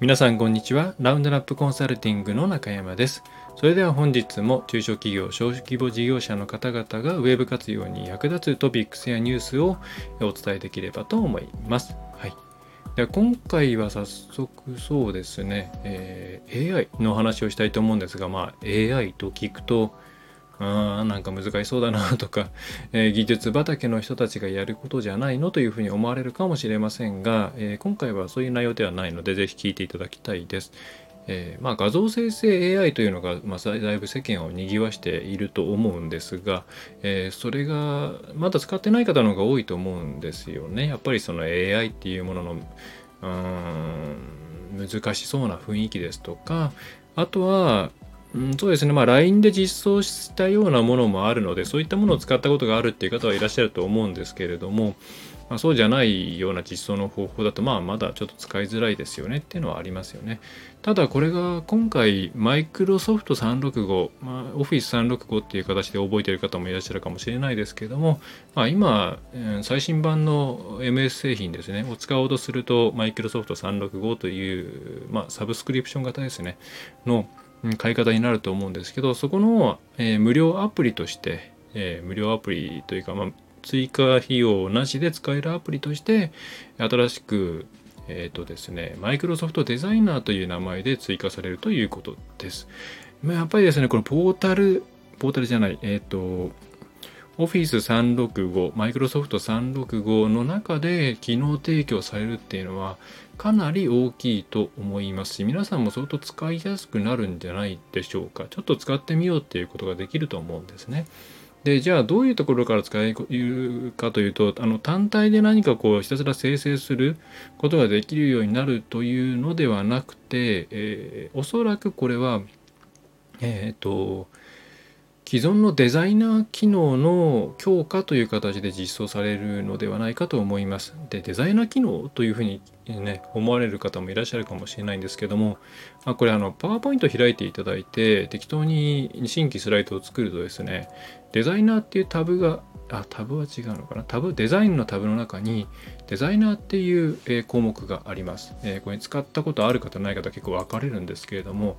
皆さんこんにちは。ラウンドラップコンサルティングの中山です。それでは本日も中小企業、小規模事業者の方々がウェブ活用に役立つトピックスやニュースをお伝えできればと思います。はい。では今回は早速そうですね、えー、AI の話をしたいと思うんですが、まあ AI と聞くと、あなんか難しそうだなとか、えー、技術畑の人たちがやることじゃないのというふうに思われるかもしれませんが、えー、今回はそういう内容ではないのでぜひ聞いていただきたいです。えー、まあ、画像生成 AI というのが、まあ、だいぶ世間を賑わしていると思うんですが、えそれがまだ使ってない方の方が多いと思うんですよね。やっぱりその AI っていうもののうん難しそうな雰囲気ですとかあとはうん、そうですね、まあ、LINE で実装したようなものもあるので、そういったものを使ったことがあるっていう方はいらっしゃると思うんですけれども、まあ、そうじゃないような実装の方法だと、まあ、まだちょっと使いづらいですよねっていうのはありますよね。ただ、これが今回、マイクロソフト365、まあ、Office 365っていう形で覚えている方もいらっしゃるかもしれないですけれども、まあ、今、最新版の MS 製品ですね、を使おうとすると、マイクロソフト365という、まあ、サブスクリプション型ですね、の買い方になると思うんですけどそこの、えー、無料アプリとして、えー、無料アプリというか、まあ、追加費用なしで使えるアプリとして新しくえっ、ー、とですねマイクロソフトデザイナーという名前で追加されるということです。まあ、やっぱりですねこのポータルポータルじゃないえっ、と Office 365、Microsoft 365の中で機能提供されるっていうのはかなり大きいと思いますし、皆さんも相当使いやすくなるんじゃないでしょうか。ちょっと使ってみようっていうことができると思うんですね。で、じゃあどういうところから使えるかというと、あの単体で何かこうひたすら生成することができるようになるというのではなくて、えー、おそらくこれは、えっ、ー、と、既存のデザイナー機能の強化という形で実装されるのではないかと思います。で、デザイナー機能というふうにね、思われる方もいらっしゃるかもしれないんですけども、あこれあの、パワーポイント開いていただいて、適当に新規スライドを作るとですね、デザイナーっていうタブが、あ、タブは違うのかな？タブ、デザインのタブの中に、デザイナーっていう、項目があります。えこれ使ったことある方ない方結構分かれるんですけれども、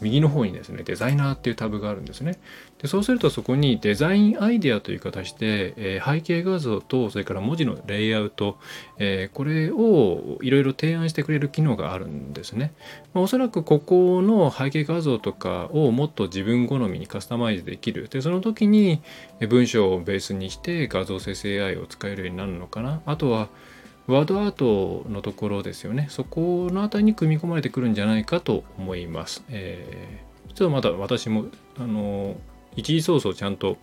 右の方にですね、デザイナーっていうタブがあるんですね。でそうするとそこにデザインアイデアという形で、えー、背景画像とそれから文字のレイアウト、えー、これをいろいろ提案してくれる機能があるんですね。まあ、おそらくここの背景画像とかをもっと自分好みにカスタマイズできる。で、その時に文章をベースにして画像生成 AI を使えるようになるのかな。あとはワードアートのところですよね。そこの辺りに組み込まれてくるんじゃないかと思います。えー、ちょっとまだ私も、あの、一時ソースをちゃんと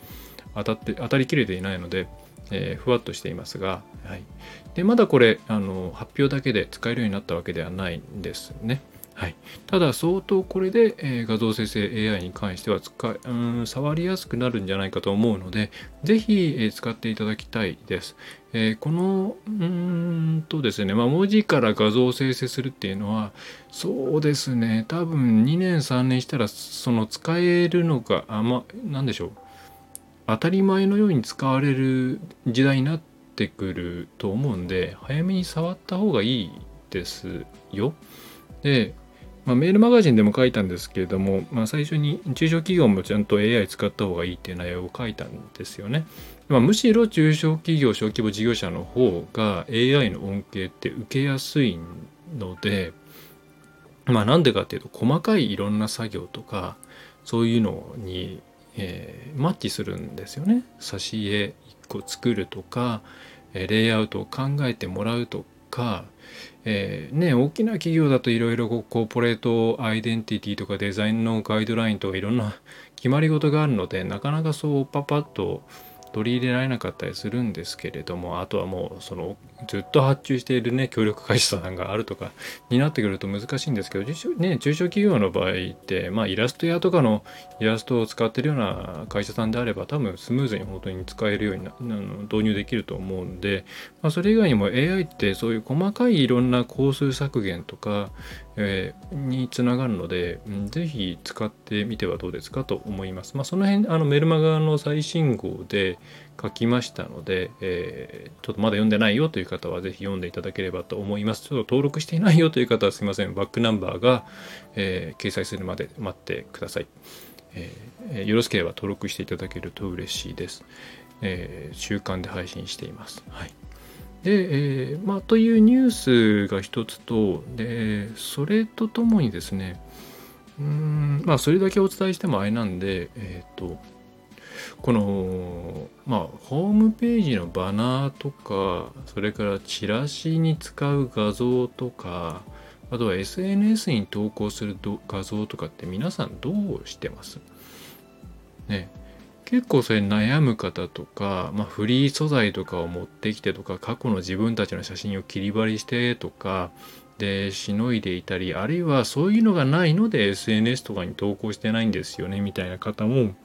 当たって、当たりきれていないので、えー、ふわっとしていますが、はい。で、まだこれ、あの、発表だけで使えるようになったわけではないんですね。はい、ただ相当これで、え、画像生成 AI に関しては使うん触りやすくなるんじゃないかと思うのでぜひ、え、使っていただきたいです、え、このうんとですね、まあ、文字から画像を生成するっていうのはそうですね多分2年3年したらその使えるのがあま何でしょう。当たり前のように使われる時代になってくると思うんで早めに触った方がいいですよ。でまあ、メールマガジンでも書いたんですけれども、まあ、最初に中小企業もちゃんと AI 使った方がいいっていう内容を書いたんですよね。まあ、むしろ中小企業、小規模事業者の方が AI の恩恵って受けやすいので、まあ、なんでかっていうと細かいいろんな作業とかそういうのに、えー、マッチするんですよね。挿絵1個作るとかレイアウトを考えてもらうとかえー、ね、大きな企業だといろいろコーポレートアイデンティティとかデザインのガイドラインとかいろんな決まり事があるのでなかなかそうパパッと取り入れられなかったりするんですけれどもあとはもうそのずっと発注しているね協力会社さんがあるとかになってくると難しいんですけど、ね、中小企業の場合って、まあ、イラスト屋とかのイラストを使ってるような会社さんであれば多分スムーズに本当に使えるようにな導入できると思うんで、まあ、それ以外にも AI ってそういう細かいいろんな工数削減とか、えー、につながるので、うん、ぜひ使ってみてはどうですかと思います。まあ、その辺あのメルマガの最新号で書きましたので、えー、ちょっとまだ読んでないよという方はぜひ読んでいただければと思います。ちょっと登録していないよという方はすいません。バックナンバーが、えー、掲載するまで待ってください、えー。よろしければ登録していただけると嬉しいです。えー、週間で配信しています。はい。で、えー、まあ、というニュースが一つと、で、それとともにですね、うん、まあ、それだけお伝えしてもあれなんで、えっ、ー、と、このまあホームページのバナーとかそれからチラシに使う画像とかあとは SNS に投稿する画像とかって皆さんどうしてます？ね。結構それ悩む方とか、まあ、フリー素材とかを持ってきてとか過去の自分たちの写真を切り貼りしてとかでしのいでいたりあるいはそういうのがないので SNS とかに投稿してないんですよねみたいな方も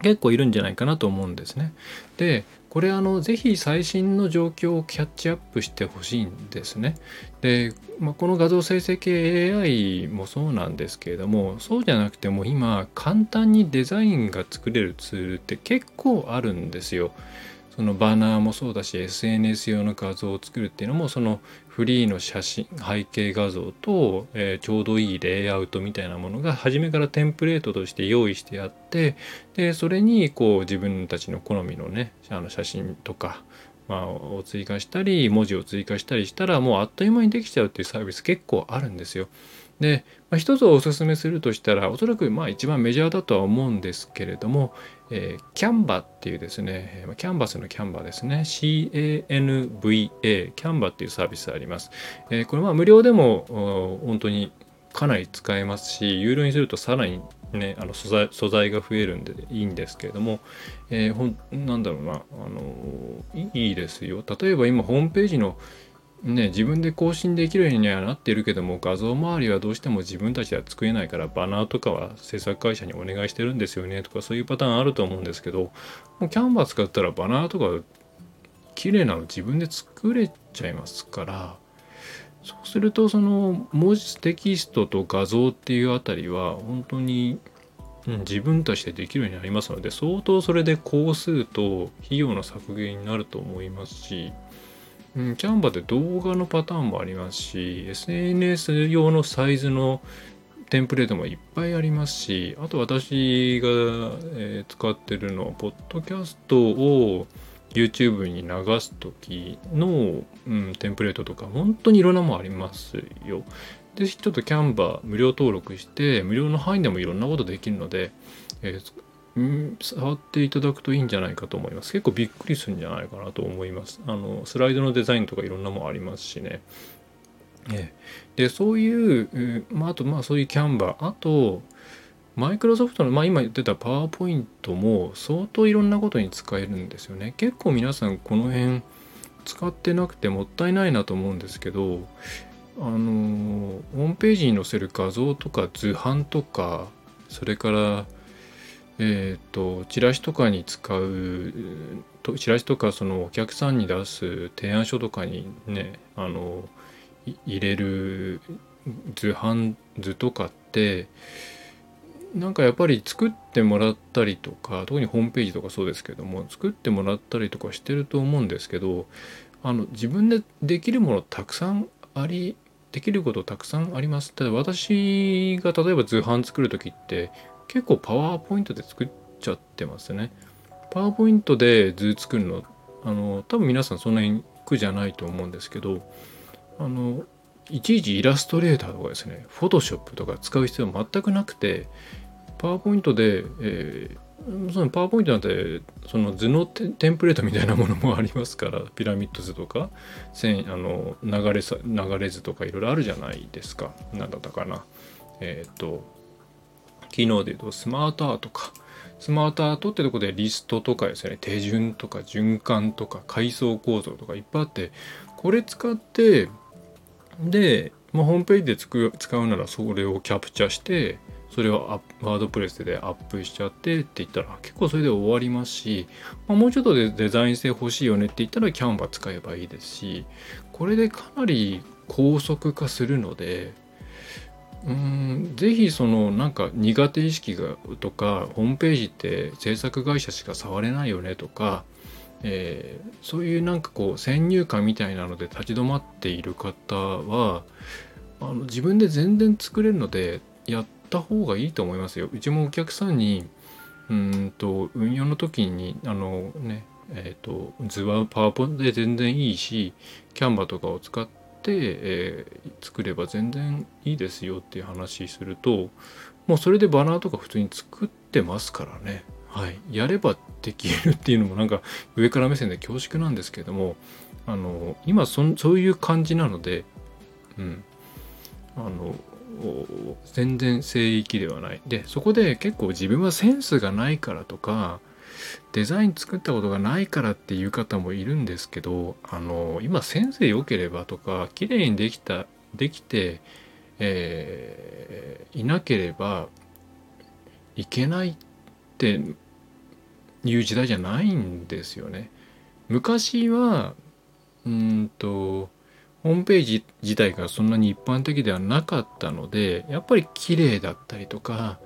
結構いるんじゃないかなと思うんですね。でこれあのぜひ最新の状況をキャッチアップしてほしいんですね。で、まあ、この画像生成系 AI もそうなんですけれどもそうじゃなくても今簡単にデザインが作れるツールって結構あるんですよ。そのバナーもそうだし SNS 用の画像を作るっていうのもそのフリーの写真背景画像と、えー、ちょうどいいレイアウトみたいなものが初めからテンプレートとして用意してあってでそれにこう自分たちの好みのねあの写真とか、まあ、を追加したり文字を追加したりしたらもうあっという間にできちゃうっていうサービス結構あるんですよ。で、まあ、一つおすすめするとしたらおそらくまあ一番メジャーだとは思うんですけれども、えー、キャンバっていうですね、キャンバスのキャンバですね、CANVA、キャンバっていうサービスあります。えー、これは無料でも本当にかなり使えますし、有料にするとさらにね、あの素材素材が増えるんでいいんですけれども、えー、ほんなんだろうな、あのいいですよ。例えば今ホームページのね、自分で更新できるようにはなってるけども画像周りはどうしても自分たちでは作れないからバナーとかは制作会社にお願いしてるんですよねとかそういうパターンあると思うんですけどもうキャンバー使ったらバナーとか綺麗なの自分で作れちゃいますからそうするとその文字テキストと画像っていうあたりは本当に、うん、自分たちでできるようになりますので相当それで工数と費用の削減になると思いますしうん、キャンバーで動画のパターンもありますし SNS 用のサイズのテンプレートもいっぱいありますしあと私が、えー、使ってるのはポッドキャストを YouTube に流す時の、うん、テンプレートとか本当にいろんなもんありますよ。でちょっとキャンバー無料登録して無料の範囲でもいろんなことできるので、えー、触っていただくといいんじゃないかと思います。結構びっくりするんじゃないかなと思います。あのスライドのデザインとかいろんなもありますしね。えでそういう、まあ、あとまあそういうキャンバーあとマイクロソフトの、まあ、今言ってたパワーポイントも相当いろんなことに使えるんですよね。結構皆さんこの辺使ってなくてもったいないなと思うんですけどあのホームページに載せる画像とか図版とかそれからえっ、ー、とチラシとかに使うとチラシとかそのお客さんに出す提案書とかにねあの入れる図版図とかってなんかやっぱり作ってもらったりとか特にホームページとかそうですけども作ってもらったりとかしてると思うんですけどあの自分でできるものたくさんありできることたくさんあります。ただ私が例えば図版作る時って結構パワーポイントで作っちゃってますね。パワーポイントで図作るの、あの、多分皆さんそんなに苦じゃないと思うんですけど、あの、いちいちイラストレーターとかですね、フォトショップとか使う必要は全くなくて、パワーポイントで、えー、そのパワーポイントなんてその図のテンプレートみたいなものもありますからピラミッド図とか線あの流れさ流れ図とかいろいろあるじゃないですか何だったかなえっ、ー、と機能で言うとスマートアートか。スマートアートってとこでリストとかですね、手順とか循環とか階層構造とかいっぱいあって、これ使って、で、まあ、ホームページで使うならそれをキャプチャして、それをワードプレスでアップしちゃってって言ったら結構それで終わりますし、まあ、もうちょっとでデザイン性欲しいよねって言ったらキャンバー使えばいいですしこれでかなり高速化するのでうんぜひそのなんか苦手意識がとかホームページって制作会社しか触れないよねとか、えー、そういうなんかこう先入観みたいなので立ち止まっている方はあの自分で全然作れるのでやった方がいいと思いますよ。うちもお客さんにうんと運用の時にあのねえ、ー、と図はパワポで全然いいしキャンバとかを使って、えー、作れば全然いいですよっていう話するともうそれでバナーとか普通に作ってますからね。はい、やればできるっていうのもなんか上から目線で恐縮なんですけどもあの今そそういう感じなので、うん、あの全然聖域ではない。でそこで結構自分はセンスがないからとかデザイン作ったことがないからっていう方もいるんですけどあの今センス良ければとか綺麗にできたできて、えー、いなければいけないっていう時代じゃないんですよね。昔はうんとホームページ自体がそんなに一般的ではなかったのでやっぱり綺麗だったりとか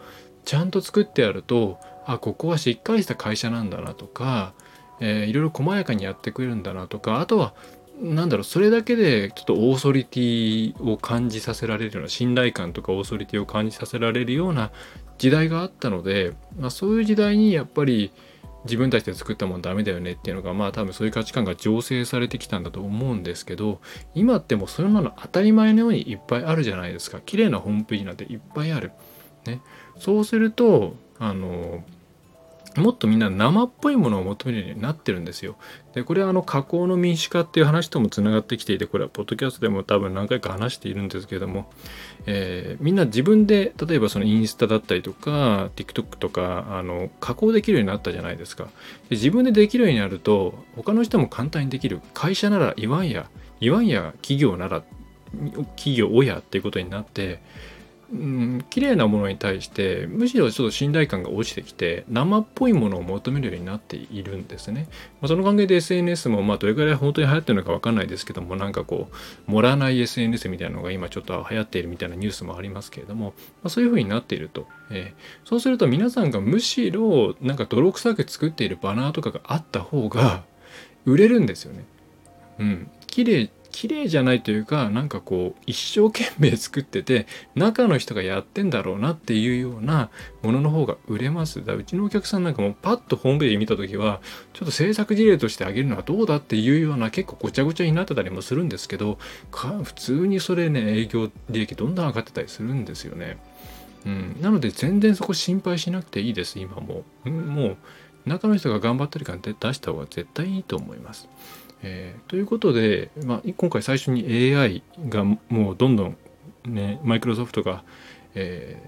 ちゃんと作ってあるとあここはしっかりした会社なんだなとか、えー、いろいろ細やかにやってくれるんだなとかあとはなんだろうそれだけでちょっとオーソリティを感じさせられるような信頼感とかオーソリティを感じさせられるような時代があったので、まあ、そういう時代にやっぱり自分たちで作ったもんダメだよねっていうのがまあ多分そういう価値観が醸成されてきたんだと思うんですけど今ってもうそういうもの当たり前のようにいっぱいあるじゃないですか綺麗なホームページなんていっぱいある。ね、そうするとあのもっとみんな生っぽいものを求めるようになってるんですよ。で、これはあの加工の民主化っていう話ともつながってきていて、これはポッドキャストでも多分何回か話しているんですけれども、えー、みんな自分で、例えばそのインスタだったりとか、TikTok とか、あの、加工できるようになったじゃないですか。で自分でできるようになると、他の人も簡単にできる。会社なら言わんや、言わんや企業なら、企業親っていうことになって、うん、綺麗なものに対してむしろちょっと信頼感が落ちてきて生っぽいものを求めるようになっているんですね。まあ、その関係で SNS もまあどれくらい本当に流行ってるのか分かんないですけどもなんかこう盛らない SNS みたいなのが今ちょっと流行っているみたいなニュースもありますけれども、まあ、そういうふうになっていると、えー、そうすると皆さんがむしろなんか泥臭く作っているバナーとかがあった方が売れるんですよね。うん、綺麗綺麗じゃないというかなんかこう一生懸命作ってて中の人がやってんだろうなっていうようなものの方が売れますだうちのお客さんなんかもパッとホームページ見た時はちょっと制作事例としてあげるのはどうだっていうような結構ごちゃごちゃになってたりもするんですけど普通にそれね営業利益どんどん上がってたりするんですよね。うん、なので全然そこ心配しなくていいです今も。うん、もう中の人が頑張ってるから出した方が絶対いいと思います。えー、ということで、まあ、今回最初に AI がもうどんどんねマイクロソフトが、え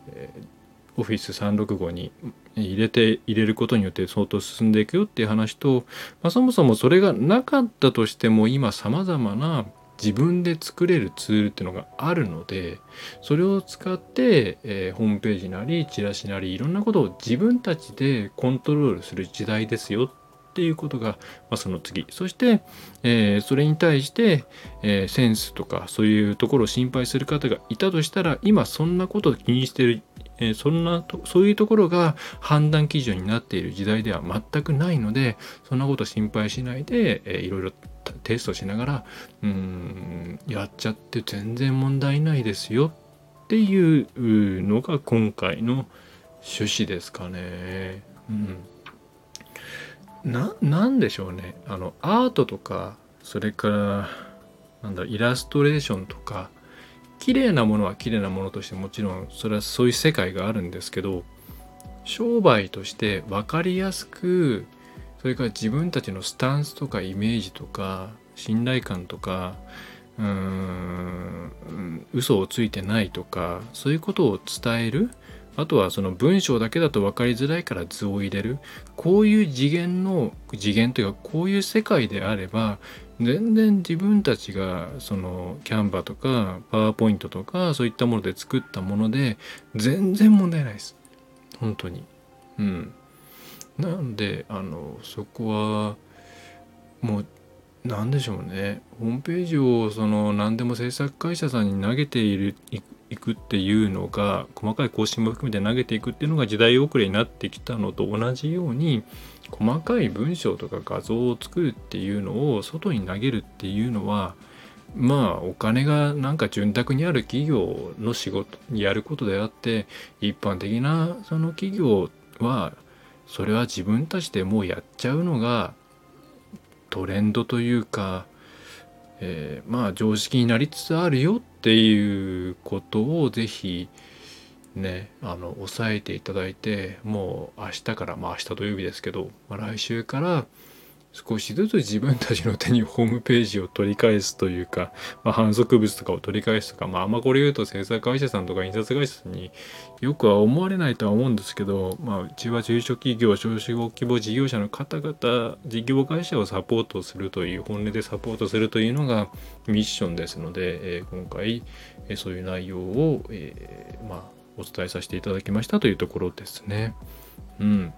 ー、Office365 に入れて入れることによって相当進んでいくよっていう話と、まあ、そもそもそれがなかったとしても今さまざまな自分で作れるツールっていうのがあるのでそれを使って、えー、ホームページなりチラシなりいろんなことを自分たちでコントロールする時代ですよっていうことが、まあ、その次そして、えー、それに対して、えー、センスとかそういうところを心配する方がいたとしたら今そんなことを気にしてるえそんなとそういうところが判断基準になっている時代では全くないのでそんなこと心配しないで、えー、いろいろテストしながらうんやっちゃって全然問題ないですよっていうのが今回の趣旨ですかね。うんななんでしょうね。あのアートとかそれからなんだイラストレーションとか綺麗なものは綺麗なものとしてもちろんそれはそういう世界があるんですけど商売として分かりやすくそれから自分たちのスタンスとかイメージとか信頼感とかうーん嘘をついてないとかそういうことを伝えるあとはその文章だけだと分かりづらいから図を入れる。こういう次元の次元というかこういう世界であれば全然自分たちがそのキャンバとかパワーポイントとかそういったもので作ったもので全然問題ないです。本当に。うん。なんであのそこはもう何でしょうね。ホームページをその何でも制作会社さんに投げているいくっていうのが細かい更新も含めて投げていくっていうのが時代遅れになってきたのと同じように細かい文章とか画像を作るっていうのを外に投げるっていうのはまあお金がなんか潤沢にある企業の仕事にやることであって一般的なその企業はそれは自分たちでもうやっちゃうのがトレンドというか、えー、まあ常識になりつつあるよっていうことを是非ねあの抑えていただいてもう明日からまあ明日土曜日ですけど、まあ、来週から少しずつ自分たちの手にホームページを取り返すというか、まあ、反則物とかを取り返すとか、まあ、あんまこれ言うと制作会社さんとか印刷会社さんによくは思われないとは思うんですけど、まあ、うちは中小企業、少子規模事業者の方々、事業会社をサポートするという、本音でサポートするというのがミッションですので、えー、今回、えー、そういう内容を、えー、まあ、お伝えさせていただきましたというところですね。うん。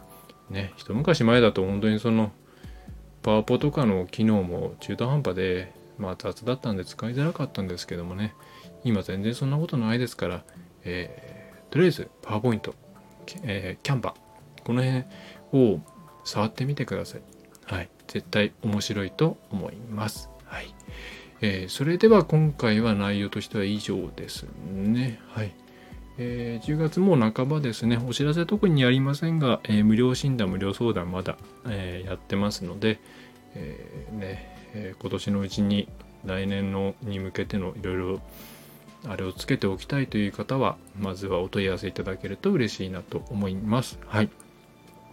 ね、一昔前だと本当にその、パワポとかの機能も中途半端で、まあ、雑だったんで使いづらかったんですけどもね今全然そんなことないですから、えー、とりあえずパワーポイント、えー、キャンバこの辺を触ってみてください。はい、絶対面白いと思います。はい。えー、それでは今回は内容としては以上ですね。はい。えー、10月も半ばですね、お知らせ特にありませんが、えー、無料診断、無料相談まだ、えー、やってますので、えねえ今年のうちに来年のに向けてのいろいろあれをつけておきたいという方は、まずはお問い合わせいただけると嬉しいなと思います。はい。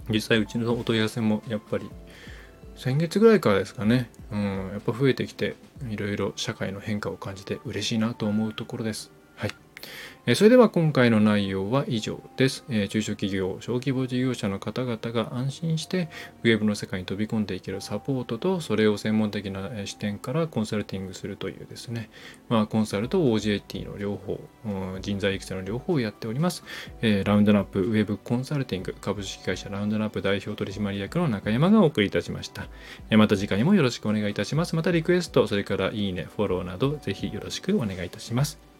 実際うちのお問い合わせもやっぱり先月ぐらいからですかね、うん、やっぱ増えてきていろいろ社会の変化を感じて嬉しいなと思うところです。それでは今回の内容は以上です。中小企業、小規模事業者の方々が安心してウェブの世界に飛び込んでいけるサポートと、それを専門的な視点からコンサルティングするというですね、まあ、コンサルと OJT の両方、人材育成の両方をやっております。ラウンドナップウェブコンサルティング株式会社ラウンドナップ代表取締役の中山がお送りいたしました。また次回もよろしくお願いいたします。またリクエスト、それからいいね、フォローなどぜひよろしくお願いいたします。